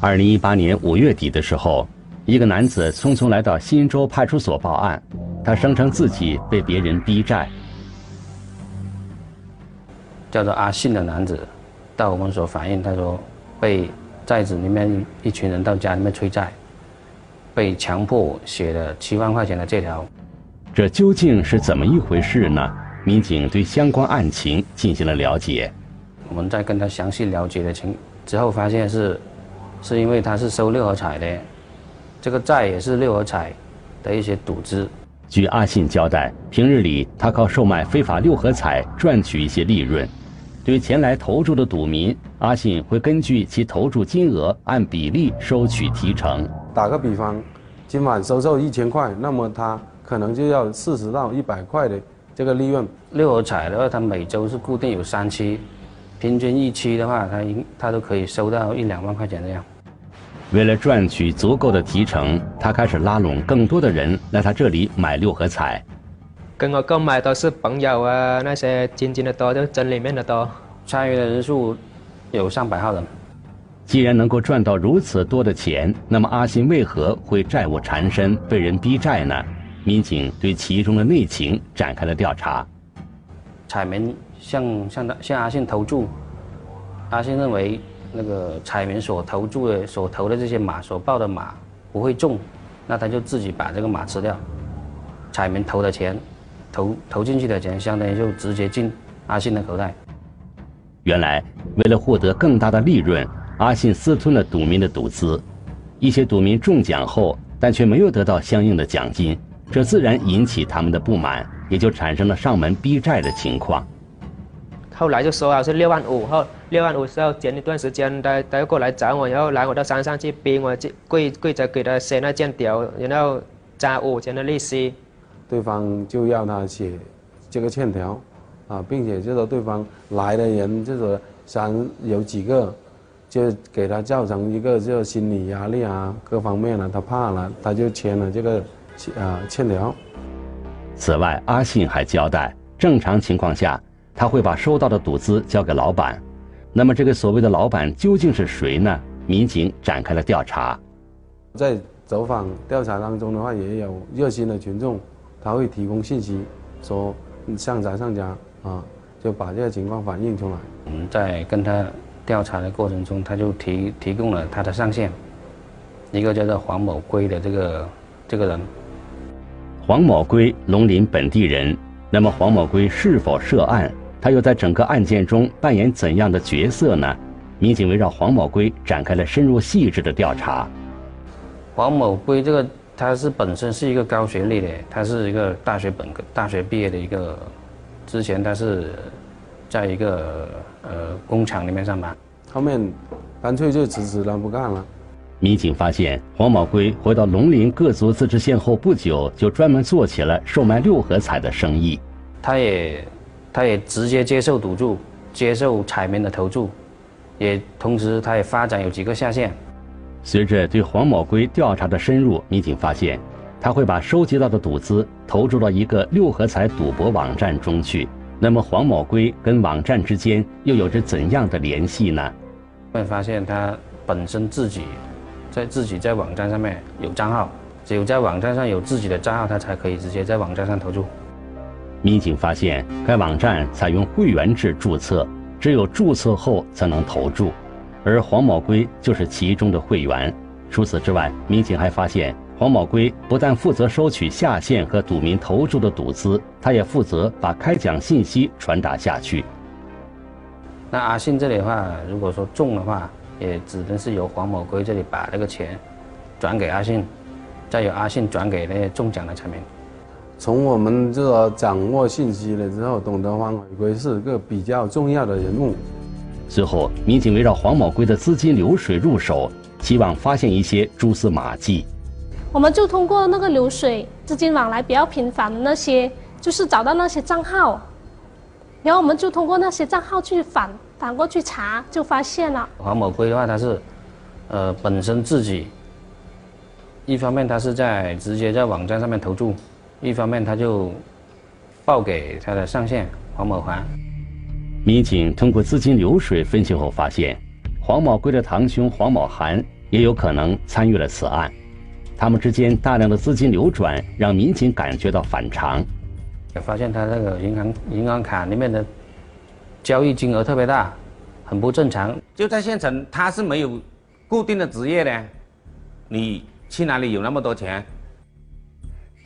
二零一八年五月底的时候，一个男子匆匆来到新洲派出所报案，他声称自己被别人逼债。叫做阿信的男子到我们所反映，他说被寨子里面一群人到家里面催债，被强迫写了七万块钱的借条。这究竟是怎么一回事呢？民警对相关案情进行了了解。我们在跟他详细了解的情之后，发现是。是因为他是收六合彩的，这个债也是六合彩的一些赌资。据阿信交代，平日里他靠售卖非法六合彩赚取一些利润。对前来投注的赌民，阿信会根据其投注金额按比例收取提成。打个比方，今晚收受一千块，那么他可能就要四十到一百块的这个利润。六合彩的话，它每周是固定有三期。平均一期的话，他应他都可以收到一两万块钱这样。为了赚取足够的提成，他开始拉拢更多的人来他这里买六合彩。跟我购买都是朋友啊，那些亲戚的多，就真里面的多。参与的人数有上百号人。既然能够赚到如此多的钱，那么阿信为何会债务缠身、被人逼债呢？民警对其中的内情展开了调查。彩民。向向他向阿信投注，阿信认为那个彩民所投注的所投的这些马所报的马不会中，那他就自己把这个马吃掉，彩民投的钱，投投进去的钱，相当于就直接进阿信的口袋。原来为了获得更大的利润，阿信私吞了赌民的赌资，一些赌民中奖后，但却没有得到相应的奖金，这自然引起他们的不满，也就产生了上门逼债的情况。后来就说好是六万五，后六万五之后前一段时间他他又过来找我，然后来我到山上去逼我跪跪着给他写那欠条，然后加五千的利息。对方就要他写这个欠条，啊，并且就说对方来的人就说三有几个，就给他造成一个就心理压力啊，各方面呢他怕了，他就签了这个啊欠条。此外，阿信还交代，正常情况下。他会把收到的赌资交给老板，那么这个所谓的老板究竟是谁呢？民警展开了调查，在走访调查当中的话，也有热心的群众，他会提供信息，说上家上家啊，就把这个情况反映出来。我们在跟他调查的过程中，他就提提供了他的上线，一个叫做黄某圭的这个这个人。黄某圭，龙林本地人，那么黄某圭是否涉案？他又在整个案件中扮演怎样的角色呢？民警围绕黄某圭展开了深入细致的调查。黄某圭这个他是本身是一个高学历的，他是一个大学本科、大学毕业的一个，之前他是在一个呃工厂里面上班，后面干脆就辞职了，不干了。民警发现黄某圭回到龙陵各族自治县后不久，就专门做起了售卖六合彩的生意。他也。他也直接接受赌注，接受彩民的投注，也同时他也发展有几个下线。随着对黄某圭调查的深入，民警发现，他会把收集到的赌资投注到一个六合彩赌博网站中去。那么黄某圭跟网站之间又有着怎样的联系呢？会发现他本身自己在自己在网站上面有账号，只有在网站上有自己的账号，他才可以直接在网站上投注。民警发现，该网站采用会员制注册，只有注册后才能投注，而黄某圭就是其中的会员。除此之外，民警还发现，黄某圭不但负责收取下线和赌民投注的赌资，他也负责把开奖信息传达下去。那阿信这里的话，如果说中的话，也只能是由黄某圭这里把这个钱转给阿信，再由阿信转给那些中奖的彩民。从我们这个掌握信息了之后，董德芳回归是个比较重要的人物。随后，民警围绕黄某圭的资金流水入手，希望发现一些蛛丝马迹。我们就通过那个流水资金往来比较频繁的那些，就是找到那些账号，然后我们就通过那些账号去反反过去查，就发现了黄某圭的话，他是，呃，本身自己，一方面他是在直接在网站上面投注。一方面，他就报给他的上线黄某环。民警通过资金流水分析后发现，黄某贵的堂兄黄某涵也有可能参与了此案。他们之间大量的资金流转，让民警感觉到反常。也发现他那个银行银行卡里面的交易金额特别大，很不正常。就在县城，他是没有固定的职业的，你去哪里有那么多钱？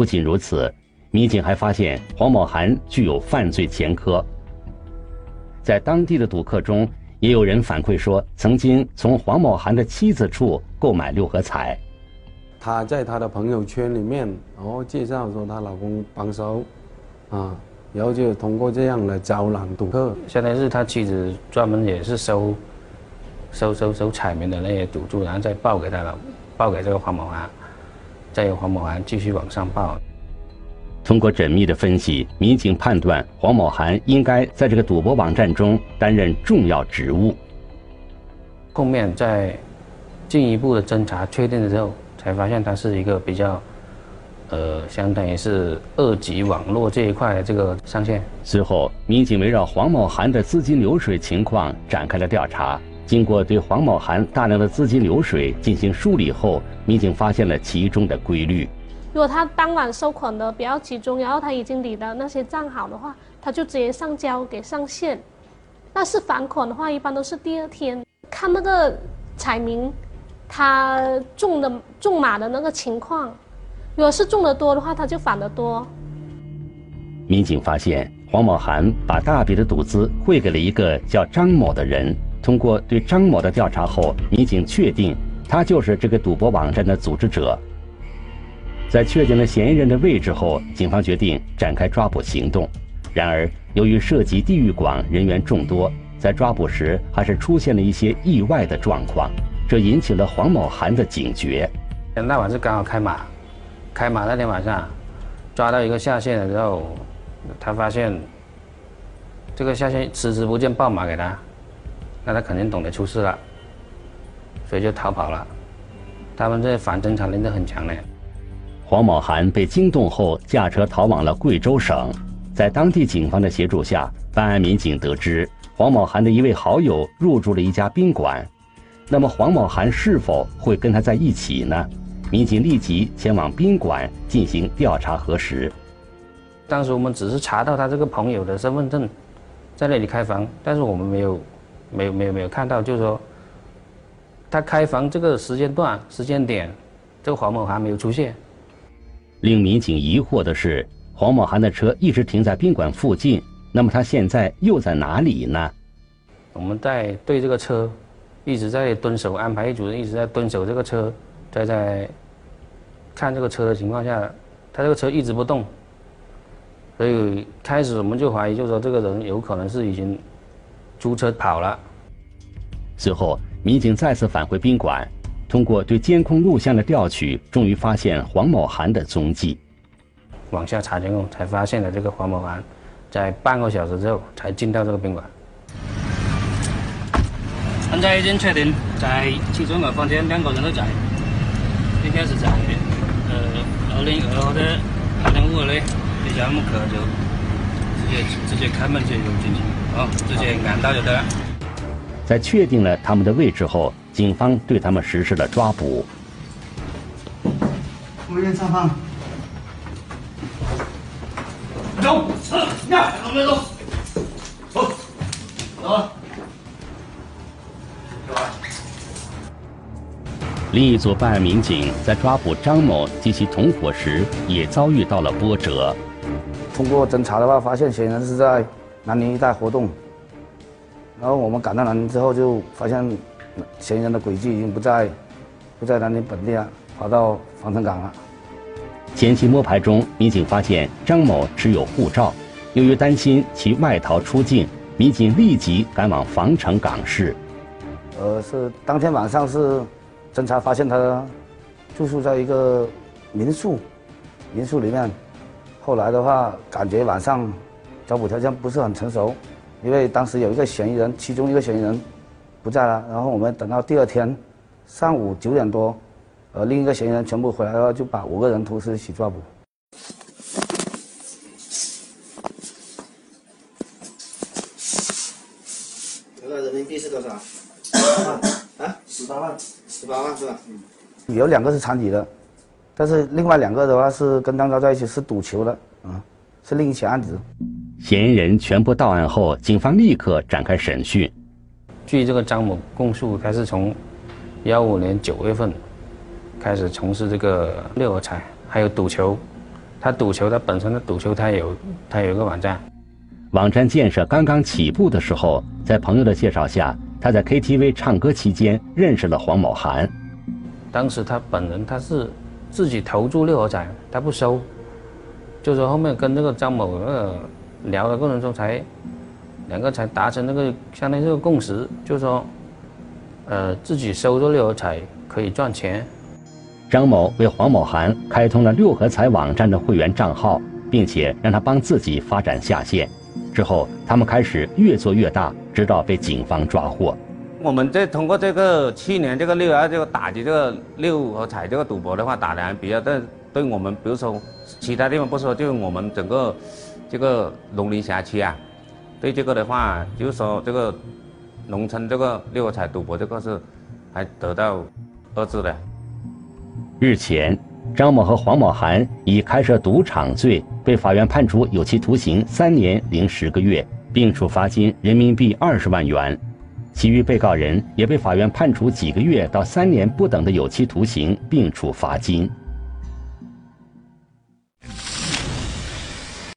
不仅如此，民警还发现黄某涵具有犯罪前科。在当地的赌客中，也有人反馈说，曾经从黄某涵的妻子处购买六合彩。她在她的朋友圈里面，然后介绍说她老公帮手，啊，然后就通过这样来招揽赌客。相当于是他妻子专门也是收收收收彩民的那些赌注，然后再报给他了，报给这个黄某涵，再由黄某涵继续往上报。通过缜密的分析，民警判断黄某涵应该在这个赌博网站中担任重要职务。后面在进一步的侦查确定之后，才发现他是一个比较，呃，相当于是二级网络这一块的这个上线。随后，民警围绕黄某涵的资金流水情况展开了调查。经过对黄某涵大量的资金流水进行梳理后，民警发现了其中的规律。如果他当晚收款的比较集中，然后他已经理的那些账好的话，他就直接上交给上线。但是返款的话，一般都是第二天。看那个彩民，他中的中码的那个情况，如果是中的多的话，他就返的多。民警发现黄某涵把大笔的赌资汇给了一个叫张某的人。通过对张某的调查后，民警确定他就是这个赌博网站的组织者。在确定了嫌疑人的位置后，警方决定展开抓捕行动。然而，由于涉及地域广、人员众多，在抓捕时还是出现了一些意外的状况，这引起了黄某涵的警觉。那晚是刚好开码，开码那天晚上，抓到一个下线的时候，他发现这个下线迟迟不见报码给他，那他肯定懂得出事了，所以就逃跑了。他们这反侦查能力很强的。黄某涵被惊动后，驾车逃往了贵州省。在当地警方的协助下，办案民警得知黄某涵的一位好友入住了一家宾馆。那么，黄某涵是否会跟他在一起呢？民警立即前往宾馆进行调查核实。当时我们只是查到他这个朋友的身份证，在那里开房，但是我们没有、没有、没有、没有看到，就是说他开房这个时间段、时间点，这个黄某涵没有出现。令民警疑惑的是，黄某涵的车一直停在宾馆附近，那么他现在又在哪里呢？我们在对这个车一直在蹲守，安排一组人一直在蹲守这个车，在在看这个车的情况下，他这个车一直不动，所以开始我们就怀疑，就是说这个人有可能是已经租车跑了。随后，民警再次返回宾馆。通过对监控录像的调取，终于发现黄某涵的踪迹。往下查监控，才发现了这个黄某涵，在半个小时之后才进到这个宾馆。现在已经确定，在其中的房间两个人都在，应该是在呃二零二号的二零五号的这家木客就直接直接开门就进去，哦，直接按到就得。了。在确定了他们的位置后。警方对他们实施了抓捕。我先上房。走，呀，走。没走？走，走。另一组办案民警在抓捕张某及其同伙时，也遭遇到了波折。通过侦查的话，发现嫌疑人是在南宁一带活动。然后我们赶到南宁之后，就发现。嫌疑人的轨迹已经不在，不在南宁本地了，跑到防城港了。前期摸排中，民警发现张某持有护照，由于担心其外逃出境，民警立即赶往防城港市。呃，是当天晚上是侦查发现他住宿在一个民宿，民宿里面。后来的话，感觉晚上找捕条件不是很成熟，因为当时有一个嫌疑人，其中一个嫌疑人。不在了，然后我们等到第二天上午九点多，呃，另一个嫌疑人全部回来的话，就把五个人同时一起抓捕。这个人民币是多少？啊，十八万，十八万是吧？嗯。有两个是残疾的，但是另外两个的话是跟张昭在一起是赌球的，啊，是另一起案子。嫌疑人全部到案后，警方立刻展开审讯。据这个张某供述，他是从幺五年九月份开始从事这个六合彩，还有赌球。他赌球，他本身的赌球，他有他有一个网站。网站建设刚刚起步的时候，在朋友的介绍下，他在 KTV 唱歌期间认识了黄某涵。当时他本人他是自己投注六合彩，他不收，就说后面跟这个张某那个聊的过程中才两个才达成那个相当于这个共识，就是说，呃，自己收入六合彩可以赚钱。张某为黄某涵开通了六合彩网站的会员账号，并且让他帮自己发展下线。之后，他们开始越做越大，直到被警方抓获。我们这通过这个去年这个六二这个打击这个六合彩这个赌博的话，打的还比较对，对我们比如说其他地方不说，就我们整个这个龙林辖区啊，对这个的话，就是说这个农村这个六合彩赌博这个是还得到遏制的。日前，张某和黄某涵以开设赌场罪被法院判处有期徒刑三年零十个月，并处罚金人民币二十万元。其余被告人也被法院判处几个月到三年不等的有期徒刑，并处罚金。